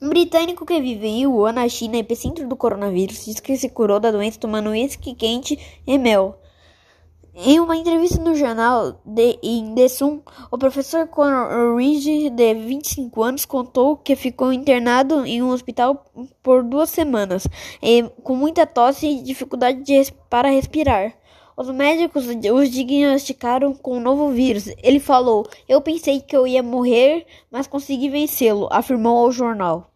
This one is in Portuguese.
Um britânico que vive em Wuhan, na China, epicentro do coronavírus, diz que se curou da doença tomando uísque quente e mel. Em uma entrevista no jornal The, in The Sun, o professor Conor Ridge, de 25 anos, contou que ficou internado em um hospital por duas semanas, e, com muita tosse e dificuldade de, para respirar. Os médicos os diagnosticaram com um novo vírus. Ele falou: Eu pensei que eu ia morrer, mas consegui vencê-lo, afirmou ao jornal.